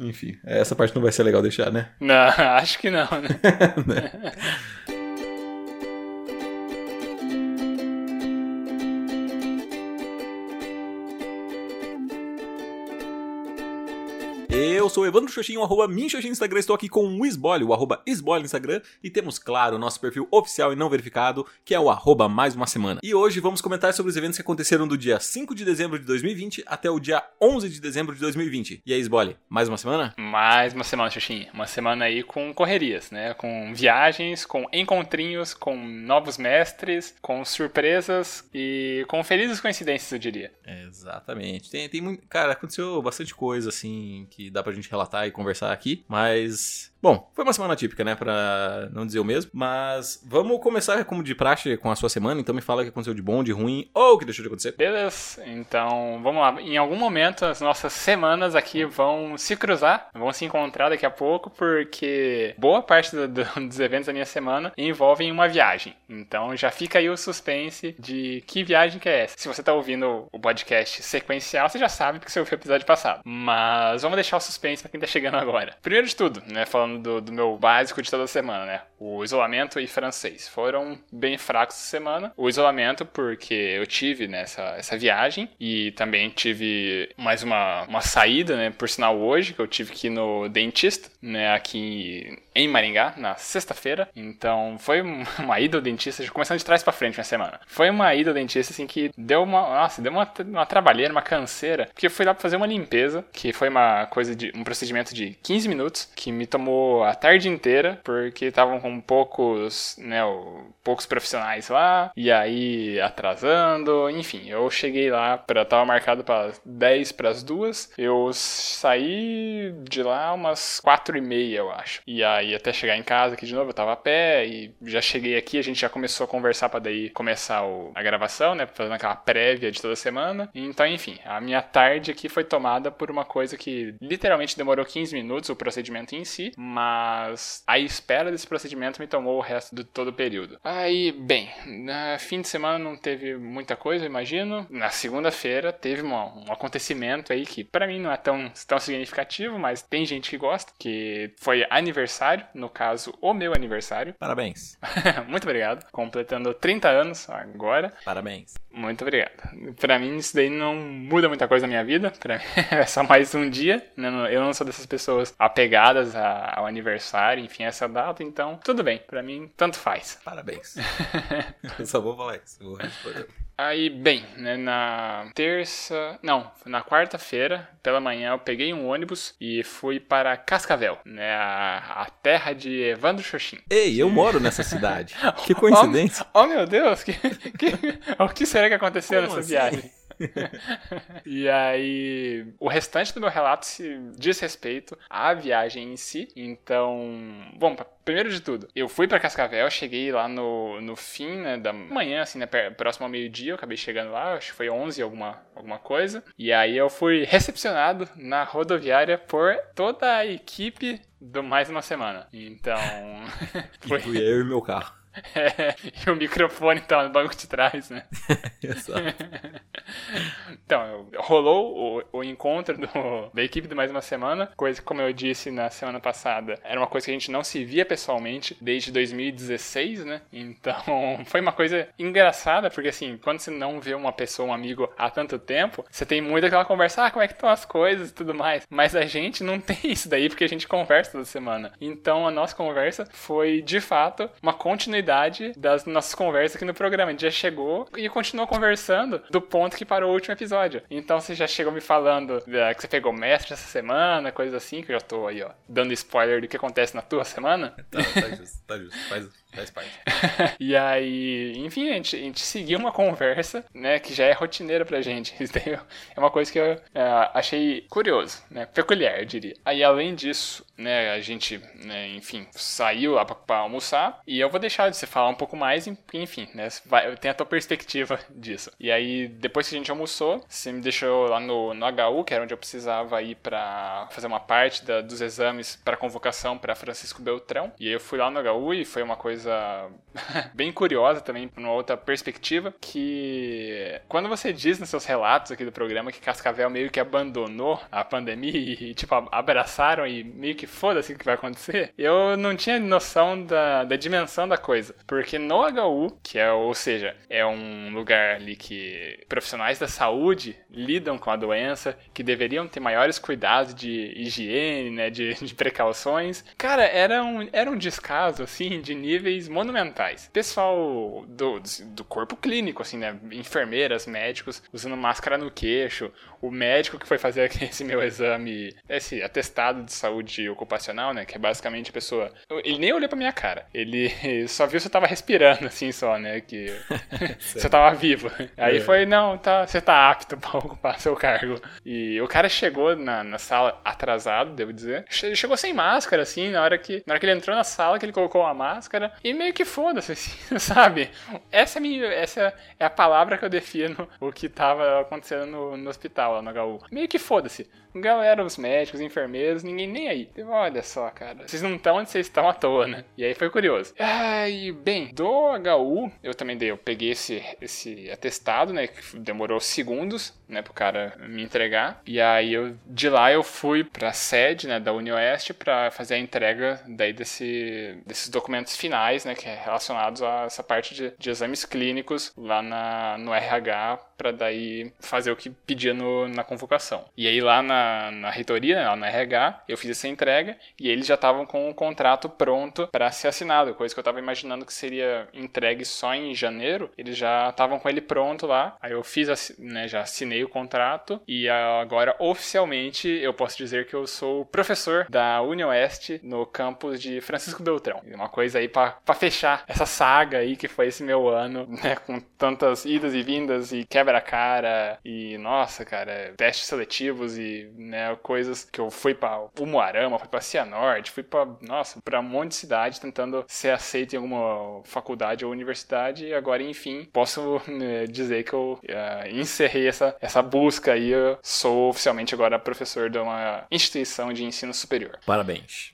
Enfim, essa parte não vai ser legal deixar, né? Não, acho que não, né? né? Eu sou o Evandro Xoxinho, arroba Minxoxinho no Instagram. Estou aqui com o Isbole, o arroba Isbole no Instagram. E temos, claro, o nosso perfil oficial e não verificado, que é o arroba mais uma semana. E hoje vamos comentar sobre os eventos que aconteceram do dia 5 de dezembro de 2020 até o dia 11 de dezembro de 2020. E aí, Isbole, mais uma semana? Mais uma semana, Xoxinho. Uma semana aí com correrias, né? Com viagens, com encontrinhos, com novos mestres, com surpresas e com felizes coincidências, eu diria. Exatamente. Tem, tem muito... Cara, aconteceu bastante coisa, assim, que dá pra gente relatar e conversar aqui, mas Bom, foi uma semana típica, né? Pra não dizer o mesmo. Mas vamos começar, como de praxe, com a sua semana. Então me fala o que aconteceu de bom, de ruim ou o que deixou de acontecer. Beleza. Então, vamos lá. Em algum momento, as nossas semanas aqui vão se cruzar, vão se encontrar daqui a pouco, porque boa parte do, do, dos eventos da minha semana envolvem uma viagem. Então já fica aí o suspense de que viagem que é essa. Se você tá ouvindo o podcast sequencial, você já sabe porque você ouviu o episódio passado. Mas vamos deixar o suspense pra quem tá chegando agora. Primeiro de tudo, né? Falando falando do, do, meu básico de toda semana, né? O isolamento e francês. Foram bem fracos essa semana. O isolamento, porque eu tive nessa né, essa viagem e também tive mais uma, uma saída, né? Por sinal, hoje, que eu tive que ir no dentista, né? Aqui em Maringá, na sexta-feira. Então, foi uma ida ao dentista, começando de trás para frente na semana. Foi uma ida ao dentista, assim, que deu uma. Nossa, deu uma, uma trabalheira, uma canseira. Porque eu fui lá pra fazer uma limpeza, que foi uma coisa de. um procedimento de 15 minutos, que me tomou a tarde inteira, porque estavam com poucos, né, poucos profissionais lá, e aí atrasando, enfim, eu cheguei lá para tava marcado para 10 para as duas, eu saí de lá umas 4 e meia, eu acho. E aí até chegar em casa aqui de novo, eu tava a pé e já cheguei aqui, a gente já começou a conversar para daí começar o, a gravação, né, fazendo aquela prévia de toda semana. Então, enfim, a minha tarde aqui foi tomada por uma coisa que literalmente demorou 15 minutos o procedimento em si, mas a espera desse procedimento me tomou o resto de todo o período. Aí, bem, na fim de semana não teve muita coisa, imagino. Na segunda-feira teve uma, um acontecimento aí que para mim não é tão, tão significativo, mas tem gente que gosta, que foi aniversário, no caso, o meu aniversário. Parabéns. Muito obrigado. Completando 30 anos agora. Parabéns. Muito obrigado. Para mim isso daí não muda muita coisa na minha vida, para mim é só mais um dia, né? Eu não sou dessas pessoas apegadas ao aniversário, enfim, essa data, então tudo bem, para mim tanto faz. Parabéns. eu só vou falar isso, vou responder. Aí, bem, né, na terça. Não, na quarta-feira, pela manhã, eu peguei um ônibus e fui para Cascavel, né? A, a terra de Evandro Xoxin. Ei, eu moro nessa cidade. que coincidência. Oh, oh meu Deus, que, que, o que será que aconteceu Como nessa assim? viagem? e aí, o restante do meu relato se diz respeito à viagem em si. Então, bom, primeiro de tudo, eu fui para Cascavel, cheguei lá no, no fim né, da manhã, assim, né, próximo ao meio-dia, eu acabei chegando lá, acho que foi 11 alguma, alguma coisa. E aí eu fui recepcionado na rodoviária por toda a equipe do Mais Uma Semana. Então. foi... E eu e meu carro. É, e o microfone tá no banco de trás, né? Exato. então, rolou o, o encontro do, da equipe de mais uma semana, coisa que, como eu disse na semana passada, era uma coisa que a gente não se via pessoalmente desde 2016, né? Então, foi uma coisa engraçada, porque assim, quando você não vê uma pessoa, um amigo há tanto tempo, você tem muito aquela conversa, ah, como é que estão as coisas e tudo mais. Mas a gente não tem isso daí, porque a gente conversa toda semana. Então, a nossa conversa foi, de fato, uma continuidade continuidade das nossas conversas aqui no programa. A gente já chegou e continuou conversando do ponto que parou o último episódio. Então você já chegou me falando que você pegou mestre essa semana, coisas assim, que eu já tô aí, ó, dando spoiler do que acontece na tua semana. Tá, tá justo, tá justo. Faz, Faz parte. e aí, enfim, a gente, a gente seguiu uma conversa, né, que já é rotineira pra gente. é uma coisa que eu é, achei curioso, né, peculiar, eu diria. Aí, além disso, né, a gente, né, enfim, saiu lá pra, pra, almoçar. E eu vou deixar você falar um pouco mais, enfim, né? Vai, tem a tua perspectiva disso. E aí, depois que a gente almoçou, você me deixou lá no, no HU, que era onde eu precisava ir para fazer uma parte da, dos exames para convocação para Francisco Beltrão. E aí eu fui lá no HU e foi uma coisa bem curiosa também, numa outra perspectiva, que quando você diz nos seus relatos aqui do programa que Cascavel meio que abandonou a pandemia e, tipo, abraçaram e meio que foda-se o que vai acontecer, eu não tinha noção da, da dimensão da coisa. Porque no HU, que é, ou seja, é um lugar ali que profissionais da saúde lidam com a doença, que deveriam ter maiores cuidados de higiene, né, de, de precauções. Cara, era um, era um descaso, assim, de níveis monumentais. Pessoal do, do corpo clínico, assim, né, enfermeiras, médicos, usando máscara no queixo, o médico que foi fazer esse meu exame, esse atestado de saúde ocupacional, né, que é basicamente a pessoa, ele nem olhou pra minha cara, ele só viu se eu tava respirando, assim, só, né, que se eu tava vivo. Aí é. foi, não, tá, você tá apto pra ocupar seu cargo. E o cara chegou na, na sala atrasado, devo dizer, ele chegou sem máscara, assim, na hora que, na hora que ele entrou na sala, que ele colocou a máscara, e meio que foda-se, assim, sabe? Essa é, minha, essa é a palavra que eu defino o que tava acontecendo no, no hospital lá no HU. Meio que foda-se. Galera, os médicos, os enfermeiros, ninguém nem aí. Olha só, cara. Vocês não estão onde vocês estão à toa, né? E aí foi curioso. Ai, bem, do HU, eu também dei. Eu peguei esse, esse atestado, né? Que demorou segundos, né? Pro cara me entregar. E aí eu, de lá eu fui pra sede, né? Da UniOeste pra fazer a entrega daí desse, desses documentos finais, né? Que é relacionados a essa parte de, de exames clínicos lá na, no RH para daí fazer o que pedia no, na convocação. E aí lá na, na reitoria, lá na RH, eu fiz essa entrega e eles já estavam com o contrato pronto para ser assinado, coisa que eu estava imaginando que seria entregue só em janeiro. Eles já estavam com ele pronto lá. Aí eu fiz, né, já assinei o contrato e agora oficialmente eu posso dizer que eu sou professor da UniOeste no campus de Francisco Beltrão. Uma coisa aí para fechar essa saga aí que foi esse meu ano, né, com tantas idas e vindas e quebra quebra-cara e, nossa, cara, testes seletivos e, né, coisas que eu fui pra Umuarama, fui pra Cianorte, fui pra, nossa, pra um monte de cidade tentando ser aceito em alguma faculdade ou universidade e agora, enfim, posso né, dizer que eu uh, encerrei essa, essa busca aí, eu sou oficialmente agora professor de uma instituição de ensino superior. Parabéns.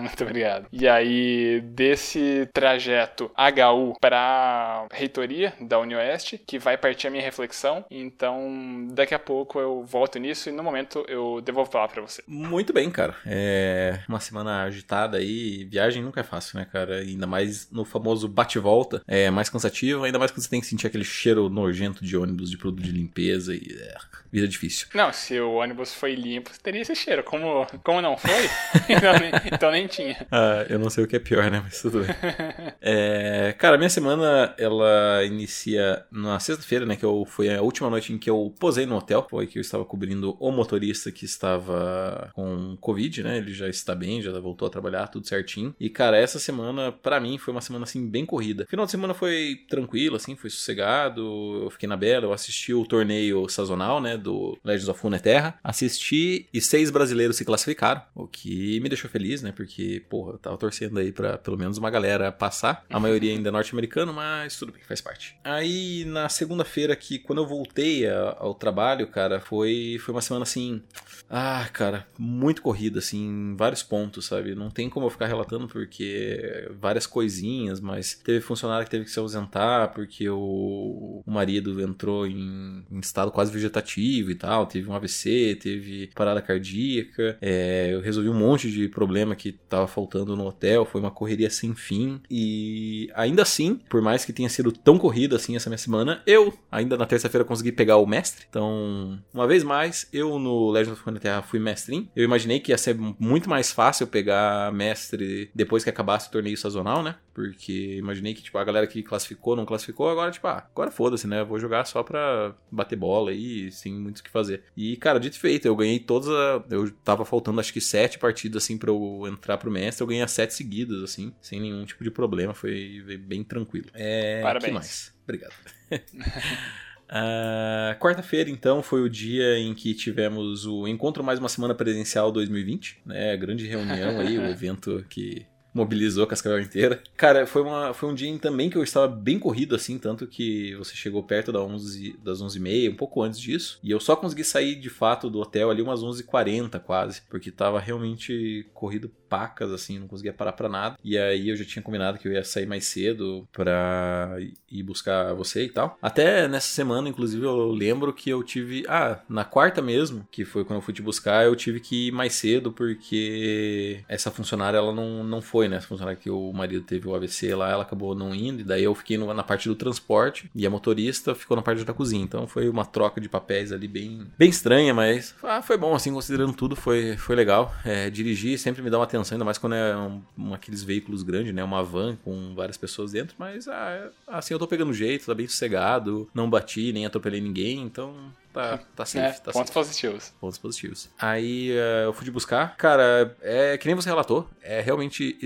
Muito obrigado. E aí, desse trajeto HU para reitoria da UniOeste, que vai partir a minha reflexão. Então, daqui a pouco eu volto nisso e no momento eu devolvo a palavra pra você. Muito bem, cara. É uma semana agitada aí. Viagem nunca é fácil, né, cara? Ainda mais no famoso bate-volta. É mais cansativo, ainda mais quando você tem que sentir aquele cheiro nojento de ônibus, de produto de limpeza e. É, vida difícil. Não, se o ônibus foi limpo, teria esse cheiro. Como, como não foi, então, nem, então, nem, tinha. Ah, eu não sei o que é pior, né? Mas tudo bem. é, cara, minha semana ela inicia na sexta-feira, né? Que eu, foi a última noite em que eu posei no hotel. Foi que eu estava cobrindo o motorista que estava com Covid, né? Ele já está bem, já voltou a trabalhar, tudo certinho. E, cara, essa semana, para mim, foi uma semana assim bem corrida. Final de semana foi tranquilo, assim, foi sossegado. Eu fiquei na Bela, eu assisti o torneio sazonal, né? do Legends of Runeterra. Assisti e seis brasileiros se classificaram, o que me deixou feliz, né? Porque, porra, eu tava torcendo aí pra pelo menos uma galera passar. A maioria ainda é norte-americano, mas tudo bem, faz parte. Aí na segunda-feira, que quando eu voltei ao trabalho, cara, foi, foi uma semana assim. Ah, cara, muito corrida, assim, em vários pontos, sabe? Não tem como eu ficar relatando porque várias coisinhas, mas teve funcionário que teve que se ausentar porque o, o marido entrou em, em estado quase vegetativo e tal, teve um AVC, teve parada cardíaca, é, eu resolvi um monte de problema que tava faltando no hotel, foi uma correria sem fim e ainda assim, por mais que tenha sido tão corrida assim essa minha semana, eu ainda na terça-feira consegui pegar o mestre. Então, uma vez mais, eu no Legend of Runeterra fui mestrinho. Eu imaginei que ia ser muito mais fácil pegar mestre depois que acabasse o torneio sazonal, né? Porque imaginei que, tipo, a galera que classificou, não classificou, agora, tipo, ah, agora foda-se, né? Vou jogar só pra bater bola aí, sem muito o que fazer. E, cara, dito feito, eu ganhei todas a... Eu tava faltando, acho que sete partidas, assim, pra eu entrar pro mestre. Eu ganhei as sete seguidas, assim, sem nenhum tipo de problema. Foi bem tranquilo. É... Parabéns. que mais? Obrigado. Uh, Quarta-feira, então, foi o dia em que tivemos o Encontro Mais Uma Semana Presencial 2020, né? A grande reunião aí, o evento que mobilizou Cascavel inteira. Cara, foi, uma, foi um dia também que eu estava bem corrido, assim, tanto que você chegou perto das 11, das 11h30, um pouco antes disso, e eu só consegui sair de fato do hotel ali umas 11h40 quase, porque tava realmente corrido pacas, assim, não conseguia parar pra nada. E aí eu já tinha combinado que eu ia sair mais cedo pra ir buscar você e tal. Até nessa semana, inclusive, eu lembro que eu tive. Ah, na quarta mesmo, que foi quando eu fui te buscar, eu tive que ir mais cedo porque essa funcionária ela não, não foi, né? Essa funcionária que o marido teve o AVC lá, ela acabou não indo. E daí eu fiquei no, na parte do transporte e a motorista ficou na parte da cozinha. Então foi uma troca de papéis ali bem, bem estranha, mas ah, foi bom, assim, considerando tudo, foi, foi legal. É, dirigir sempre me dá uma atenção, ainda mais quando é um, um, aqueles veículos grandes, né? Uma van com várias pessoas dentro, mas ah, assim eu tô pegando jeito, tá bem sossegado, não bati, nem atropelei ninguém, então tá, tá safe. É, tá pontos safe. positivos. Pontos positivos. Aí uh, eu fui de buscar. Cara, é que nem você relatou. É realmente.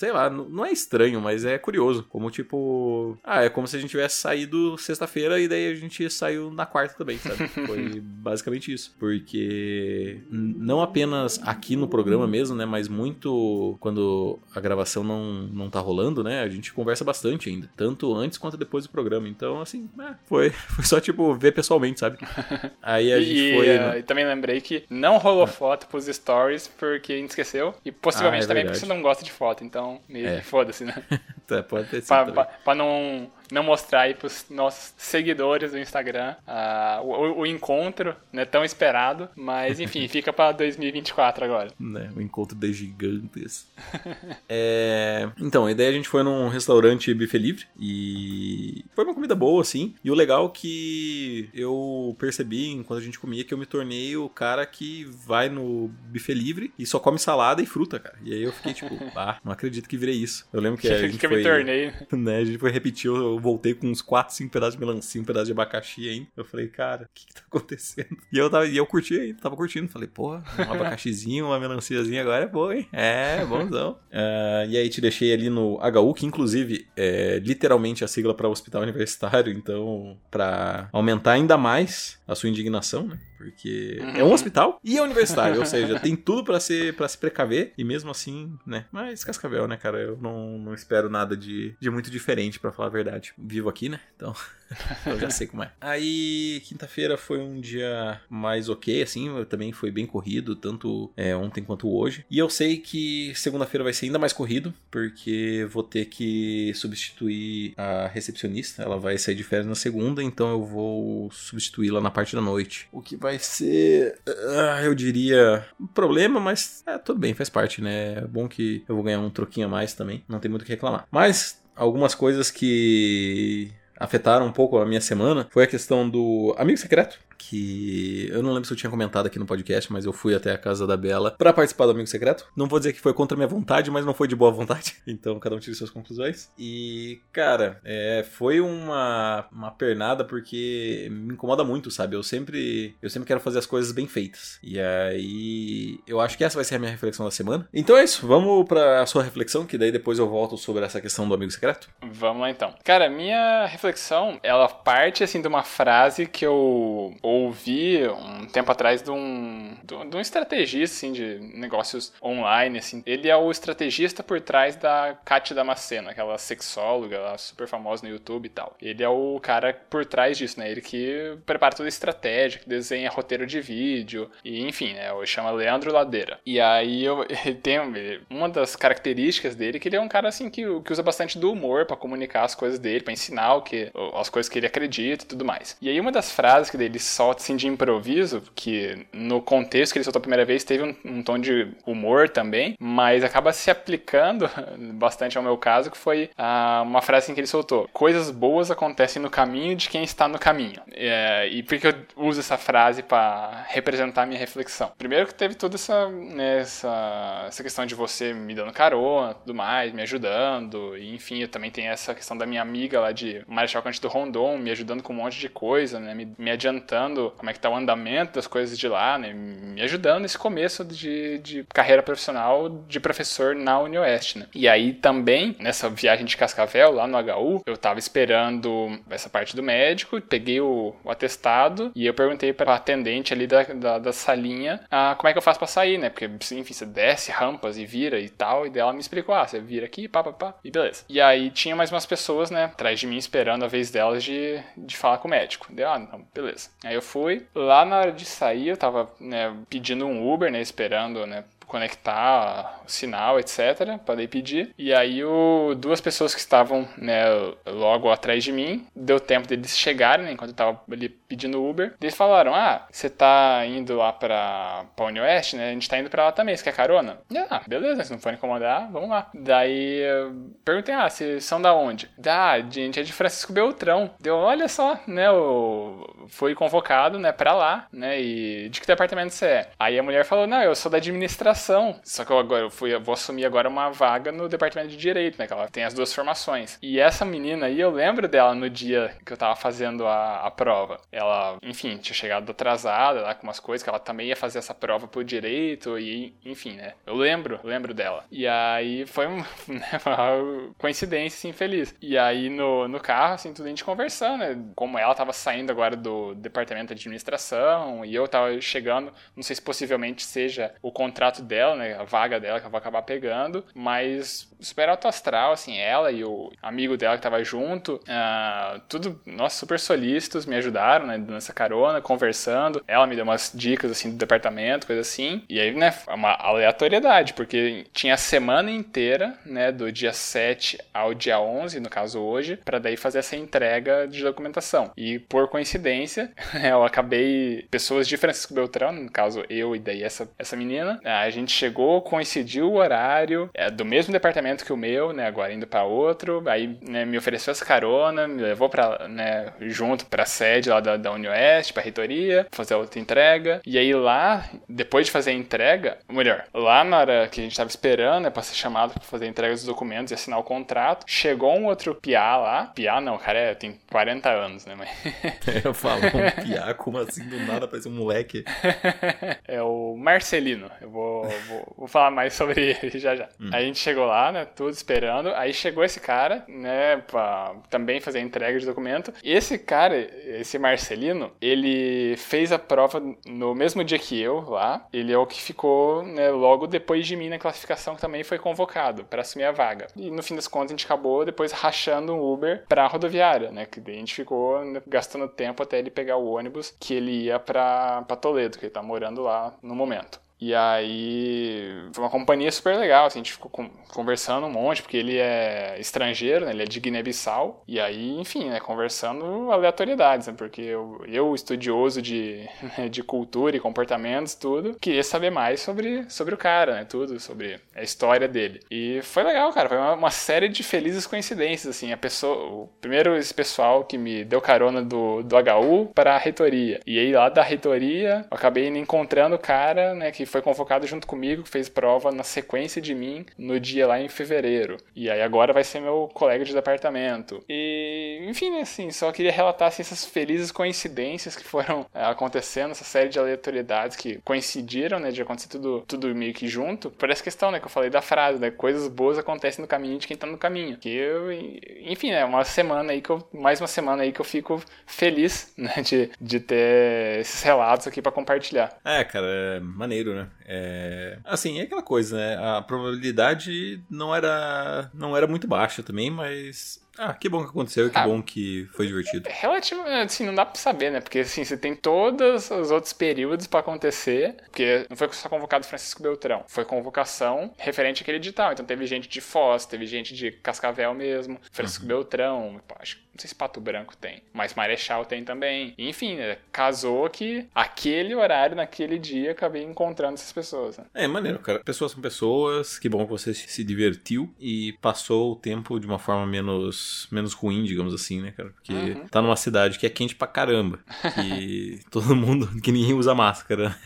Sei lá, não é estranho, mas é curioso. Como tipo. Ah, é como se a gente tivesse saído sexta-feira e daí a gente saiu na quarta também, sabe? Foi basicamente isso. Porque não apenas aqui no programa mesmo, né? Mas muito quando a gravação não, não tá rolando, né? A gente conversa bastante ainda. Tanto antes quanto depois do programa. Então, assim, é, foi, foi só tipo ver pessoalmente, sabe? Aí a gente e, foi. Uh, e também lembrei que não rolou foto pros stories porque a gente esqueceu. E possivelmente Ah, é também verdade. porque você não gosta de foto. Então, meio É. foda-se, né? É, pode ter sido. pra, pra, pra não, não mostrar aí pros nossos seguidores do Instagram ah, o, o- encontro, né? Tão esperado. Mas enfim, fica pra 2024 agora. né? O encontro de gigantes. É, Então, a ideia a gente foi num restaurante buffet livre e foi uma comida boa, assim. E o legal que eu percebi enquanto a gente comia que eu me tornei o cara que vai no buffet livre e só come salada e fruta, cara. E aí eu fiquei tipo, ah, não acredito que virei isso. Eu lembro que a gente foi... me tornei. né? A gente foi repetir, eu voltei com uns 4, 5 pedaços de melancia, um pedaço de abacaxi ainda. Eu falei, cara, o que que tá acontecendo? E eu, tava, e eu curti ainda, tava curtindo. Falei, porra, um abacaxizinho, uma melanciazinha agora é boa, hein? É, bonzão. Ah, e aí te deixei ali no HU, que inclusive é literalmente a sigla para Hospital Universitário, então, pra aumentar ainda mais a sua indignação, né? Porque é um hospital e é universitário, ou seja, tem tudo pra ser para se precaver e mesmo assim, né? Mas Cascavel, né, cara? Eu não, não espero nada de, de muito diferente, pra falar a verdade. Vivo aqui, né? Então, eu já sei como é. Aí, quinta-feira foi um dia mais ok, assim, também foi bem corrido, tanto é, ontem quanto hoje. E eu sei que segunda-feira vai ser ainda mais corrido, porque vou ter que substituir a recepcionista. Ela vai sair de férias na segunda, então eu vou substituí-la na parte da noite. O que vai ser, ah, eu diria, um problema, mas é, tudo bem, faz parte, né? É bom que eu vou ganhar um troquinho a mais também, não tem muito o que reclamar. Mas algumas coisas que afetaram um pouco a minha semana foi a questão do amigo secreto. Que eu não lembro se eu tinha comentado aqui no podcast, mas eu fui até a casa da Bela pra participar do Amigo Secreto. Não vou dizer que foi contra a minha vontade, mas não foi de boa vontade. Então cada um tira suas conclusões. E, cara, é, foi uma, uma pernada porque me incomoda muito, sabe? Eu sempre, eu sempre quero fazer as coisas bem feitas. E aí, eu acho que essa vai ser a minha reflexão da semana. Então é isso, vamos pra sua reflexão, que daí depois eu volto sobre essa questão do Amigo Secreto. Vamos lá então. Cara, minha reflexão, ela parte assim de uma frase que eu ouvi um tempo atrás de um, de um estrategista assim, de negócios online. Assim. Ele é o estrategista por trás da Kátia Damasceno, aquela sexóloga super famosa no YouTube e tal. Ele é o cara por trás disso, né? Ele que prepara toda a estratégia, que desenha roteiro de vídeo, e enfim, né? Chama Leandro Ladeira. E aí eu, ele ele- uma das características dele é que ele é um cara assim que, que usa bastante do humor pra comunicar as coisas dele, pra ensinar o que, as coisas que ele acredita e tudo mais. E aí uma das frases que ele solta assim de improviso, que no contexto que ele soltou a primeira vez teve um, um tom de humor também, mas acaba se aplicando bastante ao meu caso, que foi ah, uma frase assim que ele soltou: Coisas boas acontecem no caminho de quem está no caminho. É, e por que eu uso essa frase pra representar a minha reflexão? Primeiro que teve toda essa, né, essa, essa questão de você me dando carona, tudo mais, me ajudando, e enfim, eu também tenho essa questão da minha amiga lá de Marechal Cândido Rondon, me ajudando com um monte de coisa, né, me, me adiantando perguntando como é que tá o andamento das coisas de lá, né? Me ajudando nesse começo de, de carreira profissional de professor na UniOeste, né? E aí também, nessa viagem de Cascavel, lá no HU, eu tava esperando essa parte do médico, peguei o, o atestado e eu perguntei pra atendente ali da, da, da salinha ah, como é que eu faço pra sair, né? Porque, enfim, você desce rampas e vira e tal, e dela me explicou, ah, você vira aqui, pá, pá, pá, e beleza. E aí tinha mais umas pessoas, né, atrás de mim esperando a vez delas de, de falar com o médico. Deu, ah, não, beleza. Eu fui, lá na hora de sair, eu tava, né, pedindo um Uber, né, esperando, né, conectar o sinal, etc, para pedir. E aí o, duas pessoas que estavam, né, logo atrás de mim, deu tempo deles chegarem, né, enquanto eu tava ali pedindo Uber. Eles falaram: "Ah, você tá indo lá para para Unioeste, né? A gente tá indo para lá também, você quer carona?" Ah, beleza, se não for incomodar, vamos lá. Daí perguntei: "Ah, vocês são da onde?" "Da, a gente é de Francisco Beltrão." Deu, olha só, né, o foi convocado, né, para lá, né? E de que departamento você é? Aí a mulher falou: "Não, eu sou da administração Só que eu agora eu fui, eu vou assumir agora uma vaga no departamento de direito, né? Que ela tem as duas formações. E essa menina aí, eu lembro dela no dia que eu tava fazendo a, a prova. Ela, enfim, tinha chegado atrasada lá com umas coisas, que ela também ia fazer essa prova por direito, e enfim, né? Eu lembro, lembro dela. E aí foi né, uma coincidência, assim, feliz. E aí no, no carro, assim, tudo a gente conversando, né? Como ela tava saindo agora do departamento de administração, e eu tava chegando, não sei se possivelmente seja o contrato dela, né? A vaga dela que eu vou acabar pegando. Mas super alto astral, assim, ela e o amigo dela que tava junto. Uh, tudo, nossa, super solícitos, me ajudaram, né? Nessa carona, conversando. Ela me deu umas dicas, assim, do departamento, coisa assim. E aí, né? Uma aleatoriedade, porque tinha a semana inteira, né? Do dia 7 ao dia 11, no caso hoje, para daí fazer essa entrega de documentação. E por coincidência, eu acabei. Pessoas de Francisco Beltrão, no caso eu e daí essa, essa menina, a gente gente chegou, coincidiu o horário, é, do mesmo departamento que o meu, né, agora indo para outro, aí né, me ofereceu essa carona, me levou para né, junto para a sede lá da, da Unioeste, para a reitoria, fazer outra entrega. E aí lá, depois de fazer a entrega, ou melhor, lá na hora que a gente estava esperando, né, para ser chamado para fazer a entrega dos documentos e assinar o contrato, chegou um outro piá lá. Piá não, cara, é, tem 40 anos, né, mas... Eu falo, um piá, como assim, do nada parece um moleque? é o Marcelino, eu vou vou, vou, falar mais sobre ele já já. Hum. Aí a gente chegou lá, né, tudo esperando. Aí chegou esse cara, né, pra também fazer a entrega de documento. Esse cara, esse Marcelino, ele fez a prova no mesmo dia que eu lá. Ele é o que ficou, né, logo depois de mim na classificação, que também foi convocado para assumir a vaga. E no fim das contas a gente acabou depois rachando um Uber pra rodoviária, né, que a gente ficou né, gastando tempo até ele pegar o ônibus que ele ia pra, pra Toledo, que ele tá morando lá no momento. E aí foi uma companhia super legal, assim, a gente ficou conversando um monte, porque ele é estrangeiro, né? Ele é de Guiné-Bissau. E aí, enfim, né, conversando aleatoriedades, né? Porque eu, eu estudioso de, de cultura e comportamentos, tudo, queria saber mais sobre, sobre o cara, né? Tudo, sobre a história dele. E foi legal, cara. Foi uma, uma série de felizes coincidências, assim. A pessoa, o primeiro esse pessoal que me deu carona do, do HU para a reitoria. E aí lá da reitoria, eu acabei encontrando o cara, né? Que foi convocado junto comigo, fez prova na sequência de mim no dia lá em fevereiro. E aí agora vai ser meu colega de departamento. E, enfim, assim, só queria relatar assim, essas felizes coincidências que foram é, acontecendo, essa série de aleatoriedades que coincidiram, né, de acontecer tudo, tudo meio que junto. Por essa questão, né, que eu falei da frase, né, coisas boas acontecem no caminho de quem tá no caminho. Que eu, enfim, é uma semana aí que eu, mais uma semana aí que eu fico feliz, né, de, de ter esses relatos aqui para compartilhar. É, cara, é maneiro, né? Né? É... Assim, é aquela coisa, né? A probabilidade não era, não era muito baixa também, mas ah, que bom que aconteceu e que ah, bom que foi divertido. É relativo, assim, não dá pra saber, né? Porque, assim, você tem todos os outros períodos para acontecer, porque não foi só convocado Francisco Beltrão, foi convocação referente àquele edital. Então teve gente de Foz, teve gente de Cascavel mesmo, Francisco uhum. Beltrão, acho que sei se Pato Branco tem, mas Marechal tem também. Enfim, né, casou que aquele horário, naquele dia, acabei encontrando essas pessoas. Né? É, maneiro, cara. Pessoas são pessoas, que bom que você se divertiu e passou o tempo de uma forma menos, menos ruim, digamos assim, né, cara? Porque uhum. tá numa cidade que é quente pra caramba. Que todo mundo, que ninguém usa máscara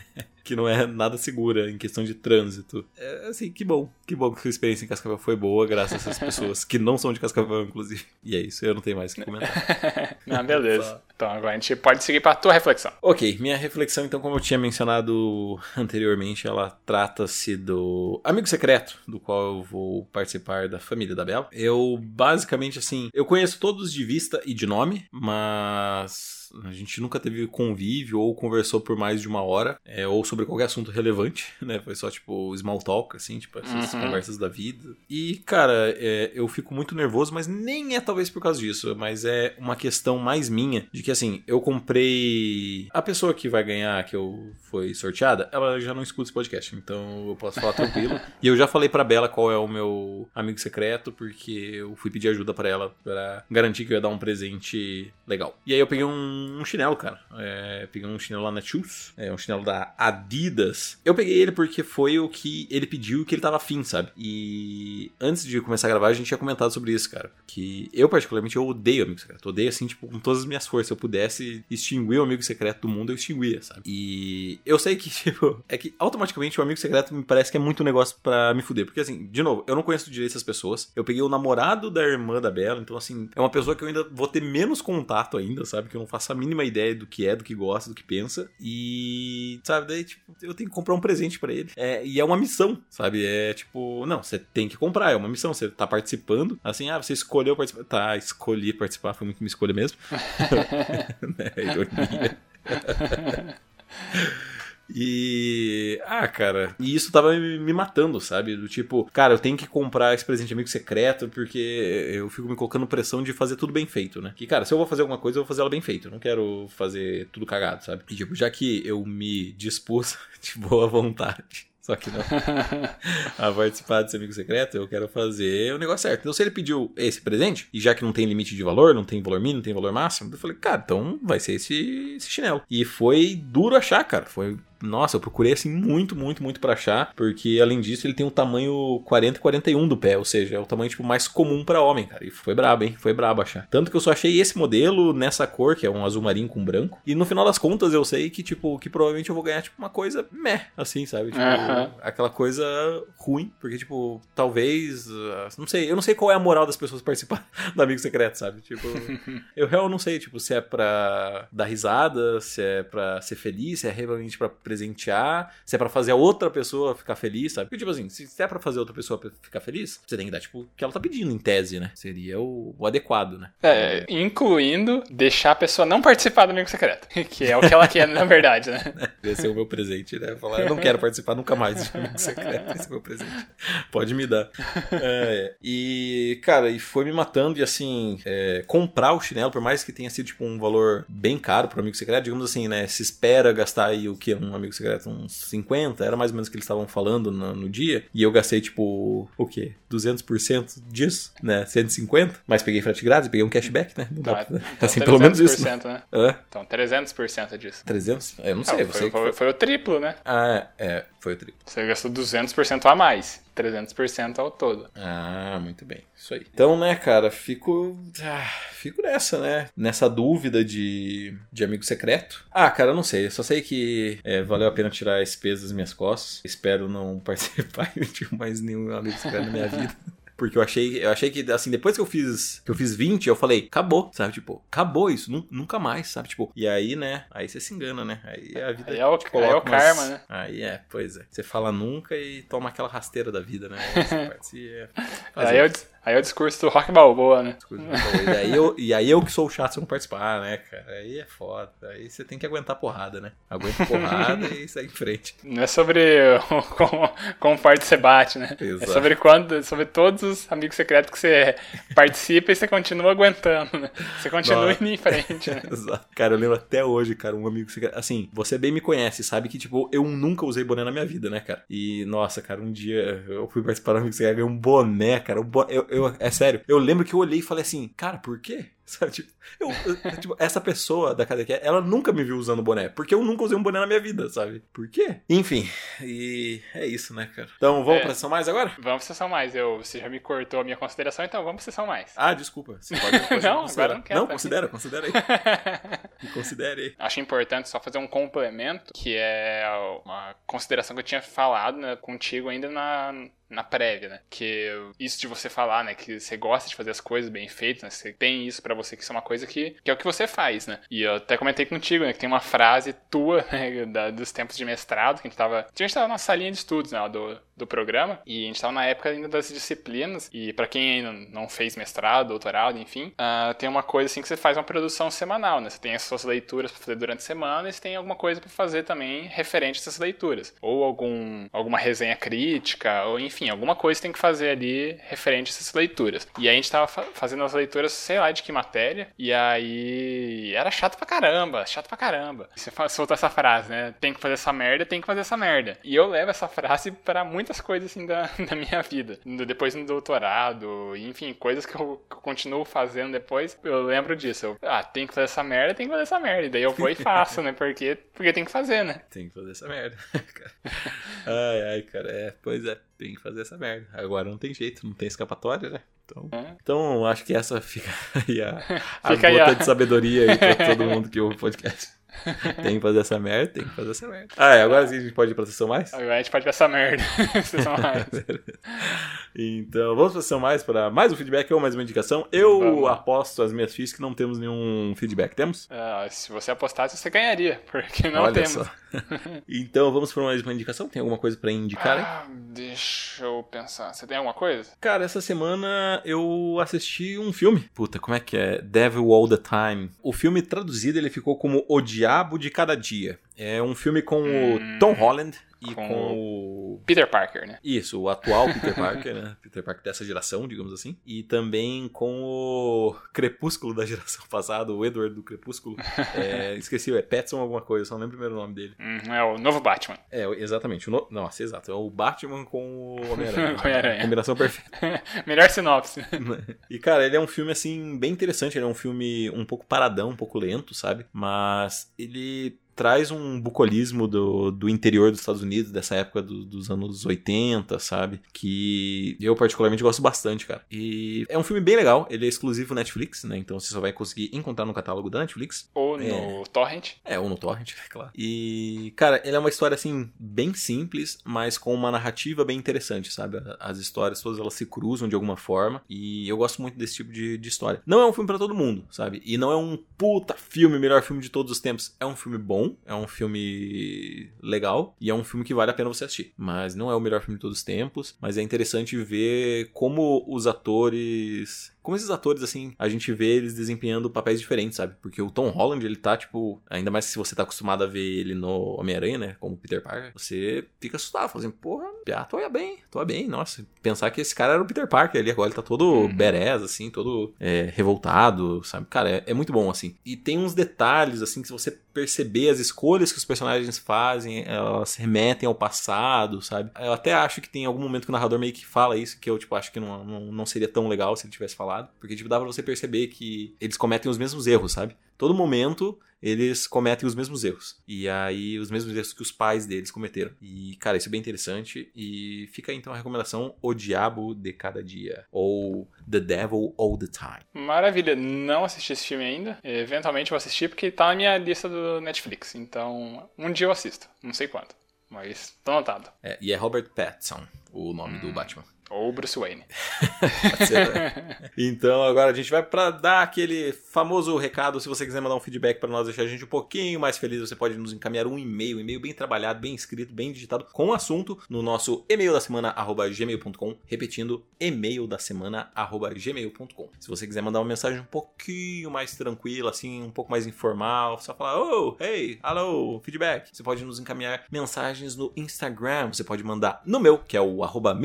que não é nada segura em questão de trânsito. É, assim, que bom. Que bom que sua experiência em Cascavel foi boa, graças a essas pessoas que não são de Cascavel, inclusive. E é isso, eu não tenho mais o que comentar. não, beleza. Então agora a gente pode seguir para a tua reflexão. Ok, minha reflexão, então, como eu tinha mencionado anteriormente, ela trata-se do amigo secreto, do qual eu vou participar da família da Bela. Eu, basicamente, assim, eu conheço todos de vista e de nome, mas a gente nunca teve convívio ou conversou por mais de uma hora, é, ou sobre qualquer assunto relevante, né? Foi só, tipo, small talk, assim, tipo, essas uhum. conversas da vida. E, cara, é, eu fico muito nervoso, mas nem é talvez por causa disso, mas é uma questão mais minha, de que, assim, eu comprei... A pessoa que vai ganhar, que eu foi sorteada, ela já não escuta esse podcast, então eu posso falar tranquilo. e eu já falei pra Bela qual é o meu amigo secreto, porque eu fui pedir ajuda para ela, para garantir que eu ia dar um presente legal. E aí eu peguei um um chinelo, cara. É, peguei um chinelo lá na Shoes, é um chinelo da Adidas. Eu peguei ele porque foi o que ele pediu que ele tava afim, sabe? E antes de começar a gravar, a gente tinha comentado sobre isso, cara. Que eu, particularmente, eu odeio amigo secreto. Odeio, assim, tipo, com todas as minhas forças. Se eu pudesse extinguir o amigo secreto do mundo, eu extinguia, sabe? E eu sei que, tipo, é que automaticamente o amigo secreto me parece que é muito negócio para me fuder. Porque, assim, de novo, eu não conheço direito essas pessoas. Eu peguei o namorado da irmã da Bela, então, assim, é uma pessoa que eu ainda vou ter menos contato ainda, sabe? Que eu não faço a mínima ideia do que é, do que gosta, do que pensa. E, sabe, daí, tipo, eu tenho que comprar um presente para ele. É, e é uma missão, sabe? É tipo, não, você tem que comprar, é uma missão. Você tá participando. Assim, ah, você escolheu participar. Tá, escolhi participar, foi muito minha escolha mesmo. né, ironia. E. Ah, cara. E isso tava me matando, sabe? Do tipo, cara, eu tenho que comprar esse presente amigo secreto porque eu fico me colocando pressão de fazer tudo bem feito, né? Que, cara, se eu vou fazer alguma coisa, eu vou fazer ela bem feita. Eu não quero fazer tudo cagado, sabe? E, tipo, já que eu me dispus de boa vontade só que não. a participar desse amigo secreto, eu quero fazer o negócio certo. Então, se ele pediu esse presente, e já que não tem limite de valor, não tem valor mínimo, não tem valor máximo, eu falei, cara, então vai ser esse, esse chinelo. E foi duro achar, cara. Foi nossa, eu procurei assim muito, muito, muito para achar, porque além disso ele tem um tamanho 40 e 41 do pé, ou seja, é o tamanho tipo mais comum para homem, cara. E foi brabo, hein? Foi brabo achar. Tanto que eu só achei esse modelo nessa cor, que é um azul marinho com branco. E no final das contas eu sei que tipo que provavelmente eu vou ganhar tipo uma coisa meh, assim, sabe? Tipo, aquela coisa ruim, porque tipo, talvez, uh, não sei, eu não sei qual é a moral das pessoas participar do amigo secreto, sabe? Tipo, eu realmente não sei, tipo, se é pra dar risada, se é pra ser feliz, se é realmente pra presentear, se é para fazer a outra pessoa ficar feliz, sabe? Porque, tipo assim, se é para fazer a outra pessoa ficar feliz, você tem que dar, tipo, o que ela tá pedindo, em tese, né? Seria o, o adequado, né? É, incluindo deixar a pessoa não participar do amigo secreto, que é o que ela quer, na verdade, né? Esse é o meu presente, né? Falar, eu não quero participar nunca mais do amigo secreto, esse é o meu presente. Pode me dar. É, e, cara, e foi me matando, e assim, é, comprar o chinelo, por mais que tenha sido, tipo, um valor bem caro pro amigo secreto, digamos assim, né? Se espera gastar aí o que? Um amigo secreto, uns 50, era mais ou menos o que eles estavam falando no, no, dia. E eu gastei, tipo, o quê? 200% disso, né? 150. Mas peguei frete grátis, peguei um cashback, né? Não dá, então, assim, pelo menos isso. Né? né? É. Então, 300% disso. 300? Eu não sei, ah, foi, foi, foi, o triplo, né? Ah, é, é, foi o triplo. Você gastou 200% a mais. 300% ao todo. Ah, muito bem. Isso aí. Então, né, cara, fico. Ah, fico nessa, né? Nessa dúvida de, de amigo secreto. Ah, cara, não sei. Eu só sei que é, valeu a pena tirar esse peso das minhas costas. Espero não participar de mais nenhum amigo secreto na minha vida. Porque eu achei, eu achei que, assim, depois que eu fiz que eu fiz 20, eu falei, acabou, sabe? Tipo, acabou isso, nunca mais, sabe? Tipo, e aí, né? Aí você se engana, né? Aí a vida. Aí é o, aí é o karma, né? Aí é, pois é. Você fala nunca e toma aquela rasteira da vida, né? Essa parte é. Aí eu, Aí é o discurso do Rock Balboa, né? E, aí eu, e aí eu que sou o chato se não participar, né, cara? Aí é foda. Aí você tem que aguentar porrada, né? Aguenta porrada e segue em frente. Não é sobre como, como forte você bate, né? É Exato. É sobre quando, sobre todos os amigos secretos que você participa e você continua aguentando, né? Você continua Nossa. indo em frente, né? Exato. Cara, eu lembro até hoje, cara, um amigo secreto. Assim, você bem me conhece, sabe que, tipo, eu nunca usei boné na minha vida, né, cara? E, nossa, cara, um dia eu fui participar do amigo secreto, ganhei um boné, cara. Um boné, eu, eu, é sério, eu lembro que eu olhei e falei assim, cara, por quê? Sabe, tipo, eu, eu, tipo, essa pessoa da KDQ, ela nunca me viu usando boné, porque eu nunca usei um boné na minha vida, sabe? Por quê? Enfim, e é isso, né, cara? Então, vamos é, pra sessão mais agora? Vamos pra sessão mais. Eu, você já me cortou a minha consideração, então vamos pra sessão mais. Ah, desculpa. Você pode, pode não, agora não quero. Não, considera, considera aí. me considere aí. Acho importante só fazer um complemento, que é uma consideração que eu tinha falado né, contigo ainda na, na prévia, né? Que isso de você falar, né? Que você gosta de fazer as coisas bem feitas, né? Você tem isso para você, que isso é uma coisa que, que é o que você faz, né? E eu até comentei contigo, né? Que tem uma frase tua, né? Da, dos tempos de mestrado, que a gente tava. A gente tava na salinha de estudos, né? Do, do programa. E a gente tava na época ainda das disciplinas. E para quem ainda não fez mestrado, doutorado, enfim, uh, tem uma coisa assim que você faz uma produção semanal, né? Você tem as suas leituras pra fazer durante a semana e você tem alguma coisa para fazer também referente a essas leituras. Ou algum, alguma resenha crítica, ou enfim, alguma coisa tem que fazer ali referente a essas leituras. E aí a gente tava fa fazendo as leituras, sei lá de que matéria, e aí era chato pra caramba, chato pra caramba. Você soltou essa frase, né? Tem que fazer essa merda, tem que fazer essa merda. E eu levo essa frase para muitas coisas assim da, da minha vida. Depois no doutorado, enfim, coisas que eu, que eu, continuo fazendo depois, eu lembro disso. Eu, ah, tem que fazer essa merda, tem que fazer essa merda. E daí eu vou e faço, né? Porque, porque tem que fazer, né? Tem que fazer essa merda. ai, ai, cara, é, pois é, tem que fazer essa merda. Agora não tem jeito, não tem escapatória, né? Então, é. então acho que essa fica aí a, a fica gota aí a... de sabedoria aí pra todo mundo que ouve o podcast. tem que fazer essa merda, tem que fazer essa merda. Ah, é, agora sim a gente pode ir pra sessão mais? Agora a gente pode ir pra essa merda. sessão mais. então, vamos pra sessão mais para mais um feedback ou mais uma indicação. Eu vamos. aposto as minhas fichas que não temos nenhum feedback. Temos? Ah, se você apostasse, você ganharia, porque não Olha temos. Só. então, vamos pra mais uma indicação? Tem alguma coisa pra indicar? Ah, deixa eu pensar. Você tem alguma coisa? Cara, essa semana eu assisti um filme. Puta, como é que é? Devil All the Time. O filme traduzido ele ficou como O Diabo de Cada Dia. É um filme com hum... o Tom Holland e com, com o... Peter Parker, né? Isso, o atual Peter Parker, né? Peter Parker dessa geração, digamos assim. E também com o Crepúsculo da geração passada, o Edward do Crepúsculo. É, esqueci, é Petson alguma coisa, só não lembro o primeiro nome dele. Hum, é o novo Batman. É, exatamente. O no... Nossa, exato. É o Batman com o Homem-Aranha. Homem Combinação perfeita. Melhor sinopse. e, cara, ele é um filme, assim, bem interessante. Ele é um filme um pouco paradão, um pouco lento, sabe? Mas ele traz um bucolismo do, do interior dos Estados Unidos, dessa época do, dos anos 80, sabe? Que eu particularmente gosto bastante, cara. E é um filme bem legal, ele é exclusivo Netflix, né? Então você só vai conseguir encontrar no catálogo da Netflix. Ou é... no Torrent. É, ou no Torrent, é claro. E, cara, ele é uma história, assim, bem simples, mas com uma narrativa bem interessante, sabe? As histórias todas elas se cruzam de alguma forma e eu gosto muito desse tipo de, de história. Não é um filme para todo mundo, sabe? E não é um puta filme, melhor filme de todos os tempos. É um filme bom, bom, é um filme legal e é um filme que vale a pena você assistir. Mas não é o melhor filme de todos os tempos, mas é interessante ver como os atores como esses atores, assim, a gente vê eles desempenhando papéis diferentes, sabe? Porque o Tom Holland, ele tá, tipo, ainda mais se você tá acostumado a ver ele no Homem-Aranha, né? Como Peter Parker, você fica assustado, fazendo, assim, porra, ah, tô bem, tô bem, nossa. Pensar que esse cara era o Peter Parker ali, agora ele tá todo uhum. berés, assim, todo é, revoltado, sabe? Cara, é, é muito bom, assim. E tem uns detalhes, assim, que se você perceber as escolhas que os personagens fazem, elas remetem ao passado, sabe? Eu até acho que tem algum momento que o narrador meio que fala isso, que eu, tipo, acho que não, não, não seria tão legal se ele tivesse falado lado, porque tipo, dá pra você perceber que eles cometem os mesmos erros, sabe? Todo momento eles cometem os mesmos erros. E aí, os mesmos erros que os pais deles cometeram. E, cara, isso é bem interessante. E fica aí então a recomendação: O Diabo de Cada Dia. Ou The Devil All the Time. Maravilha. Não assisti esse filme ainda. Eventualmente vou assistir porque tá na minha lista do Netflix. Então, um dia eu assisto. Não sei quando. Mas tô anotado. É, e é Robert Pattinson, o nome hum. do Batman. Ou Bruce Wayne. né? então agora a gente vai para dar aquele famoso recado. Se você quiser mandar um feedback para nós, deixar a gente um pouquinho mais feliz, você pode nos encaminhar um e-mail, e-mail bem trabalhado, bem escrito, bem digitado, com assunto no nosso e-mail da semana gmail.com, repetindo e-mail da semana gmail.com. Se você quiser mandar uma mensagem um pouquinho mais tranquila, assim, um pouco mais informal, só falar, oh, hey, hello, feedback. Você pode nos encaminhar mensagens no Instagram, você pode mandar no meu, que é o arroba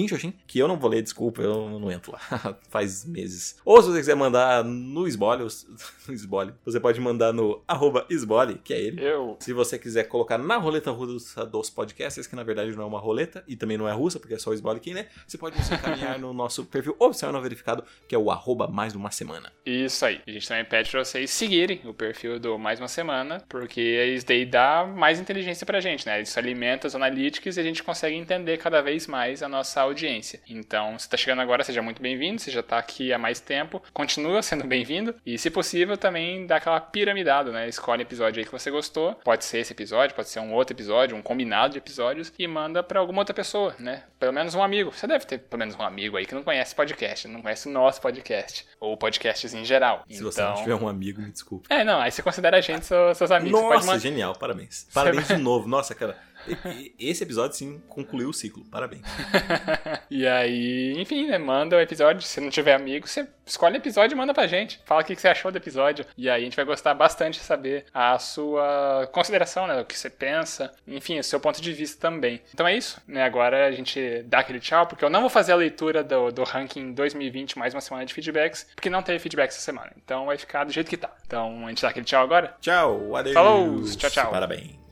que eu não vou ler, desculpa, eu não entro lá. Faz meses. Ou se você quiser mandar no Esbole, no Esbole, você pode mandar no arroba Esbole, que é ele. Eu. Se você quiser colocar na roleta russa dos podcasts, que na verdade não é uma roleta e também não é russa, porque é só o Esbole quem lê, você pode nos encaminhar no nosso perfil oficial não verificado, que é o arroba mais uma semana. Isso aí. A gente também pede pra vocês seguirem o perfil do mais uma semana, porque isso daí dá mais inteligência pra gente, né? Isso alimenta as analytics e a gente consegue entender cada vez mais a nossa audiência. Então, se tá chegando agora, seja muito bem-vindo. Se já tá aqui há mais tempo, continua sendo bem-vindo. E, se possível, também dá aquela piramidada, né? Escolhe episódio aí que você gostou. Pode ser esse episódio, pode ser um outro episódio, um combinado de episódios. E manda para alguma outra pessoa, né? Pelo menos um amigo. Você deve ter pelo menos um amigo aí que não conhece podcast, não conhece o nosso podcast. Ou podcasts em geral. Se então... você não então tiver um amigo, me desculpe. É, não, aí você considera a gente seus, seus amigos. Nossa, genial, parabéns. Parabéns de novo. Nossa, cara. Esse episódio, sim, concluiu o ciclo. Parabéns. e aí, enfim, né? Manda o episódio. Se não tiver amigo, você escolhe o episódio e manda pra gente. Fala o que você achou do episódio. E aí a gente vai gostar bastante de saber a sua consideração, né? O que você pensa. Enfim, o seu ponto de vista também. Então é isso, né? Agora a gente dá aquele tchau, porque eu não vou fazer a leitura do, do ranking 2020 mais uma semana de feedbacks, porque não teve feedback essa semana. Então vai ficar do jeito que tá. Então a gente dá aquele tchau agora. Tchau, adeus. Falou, tchau, tchau. Parabéns.